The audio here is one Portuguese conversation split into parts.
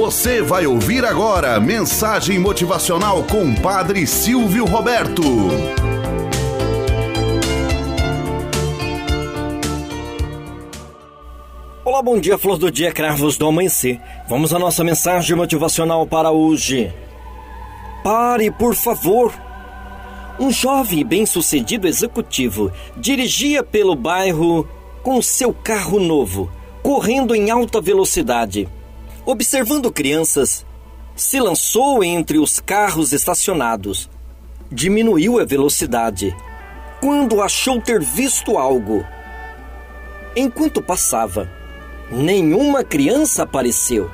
Você vai ouvir agora mensagem motivacional com Padre Silvio Roberto. Olá, bom dia, flor do dia, cravos do amanhecer. Vamos à nossa mensagem motivacional para hoje. Pare, por favor. Um jovem bem-sucedido executivo dirigia pelo bairro com seu carro novo, correndo em alta velocidade. Observando crianças, se lançou entre os carros estacionados. Diminuiu a velocidade quando achou ter visto algo. Enquanto passava, nenhuma criança apareceu.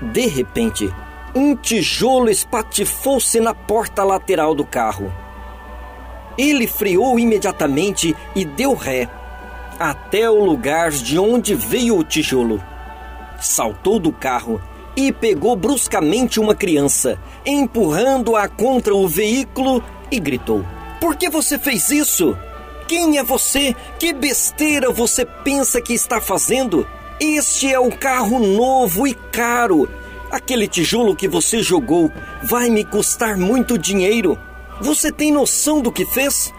De repente, um tijolo espatifou-se na porta lateral do carro. Ele freou imediatamente e deu ré até o lugar de onde veio o tijolo. Saltou do carro e pegou bruscamente uma criança, empurrando-a contra o veículo e gritou: Por que você fez isso? Quem é você? Que besteira você pensa que está fazendo? Este é o carro novo e caro. Aquele tijolo que você jogou vai me custar muito dinheiro. Você tem noção do que fez?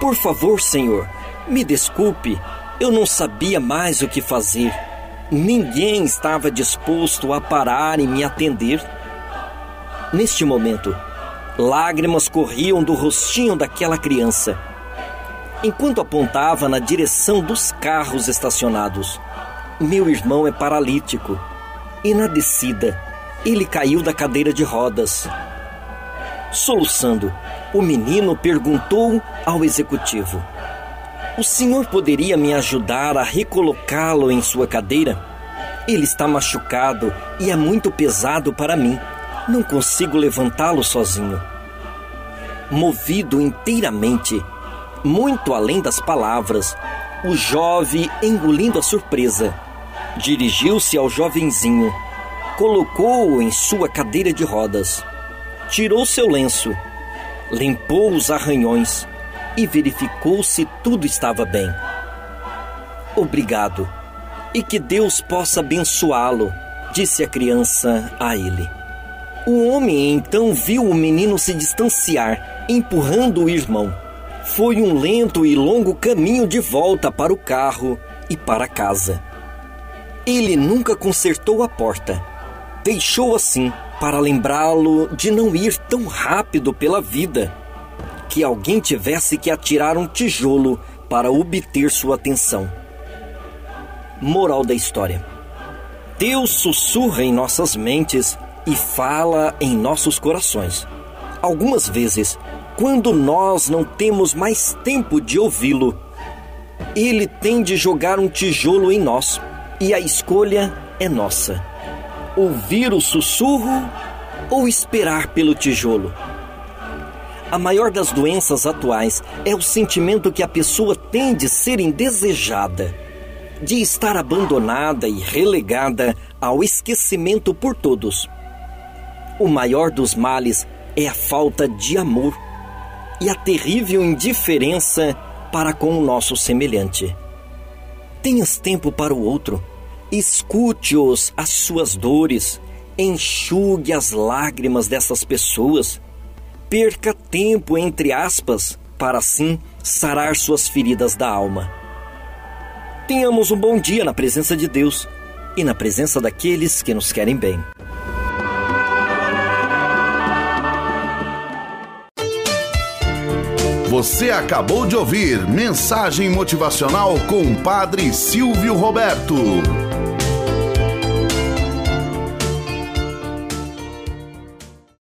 Por favor, senhor, me desculpe, eu não sabia mais o que fazer. Ninguém estava disposto a parar e me atender. Neste momento, lágrimas corriam do rostinho daquela criança, enquanto apontava na direção dos carros estacionados. Meu irmão é paralítico e na descida ele caiu da cadeira de rodas. Soluçando, o menino perguntou ao executivo: O senhor poderia me ajudar a recolocá-lo em sua cadeira? Ele está machucado e é muito pesado para mim. Não consigo levantá-lo sozinho. Movido inteiramente, muito além das palavras, o jovem, engolindo a surpresa, dirigiu-se ao jovenzinho, colocou-o em sua cadeira de rodas tirou seu lenço, limpou os arranhões e verificou se tudo estava bem. Obrigado e que Deus possa abençoá-lo, disse a criança a ele. O homem então viu o menino se distanciar, empurrando o irmão. Foi um lento e longo caminho de volta para o carro e para casa. Ele nunca consertou a porta. Deixou assim para lembrá-lo de não ir tão rápido pela vida, que alguém tivesse que atirar um tijolo para obter sua atenção. Moral da história: Deus sussurra em nossas mentes e fala em nossos corações. Algumas vezes, quando nós não temos mais tempo de ouvi-lo, ele tem de jogar um tijolo em nós e a escolha é nossa ouvir o sussurro ou esperar pelo tijolo? A maior das doenças atuais é o sentimento que a pessoa tem de ser indesejada, de estar abandonada e relegada ao esquecimento por todos. O maior dos males é a falta de amor e a terrível indiferença para com o nosso semelhante. Tenhas tempo para o outro Escute-os as suas dores, enxugue as lágrimas dessas pessoas. Perca tempo, entre aspas, para assim sarar suas feridas da alma. Tenhamos um bom dia na presença de Deus e na presença daqueles que nos querem bem. Você acabou de ouvir Mensagem Motivacional com o Padre Silvio Roberto.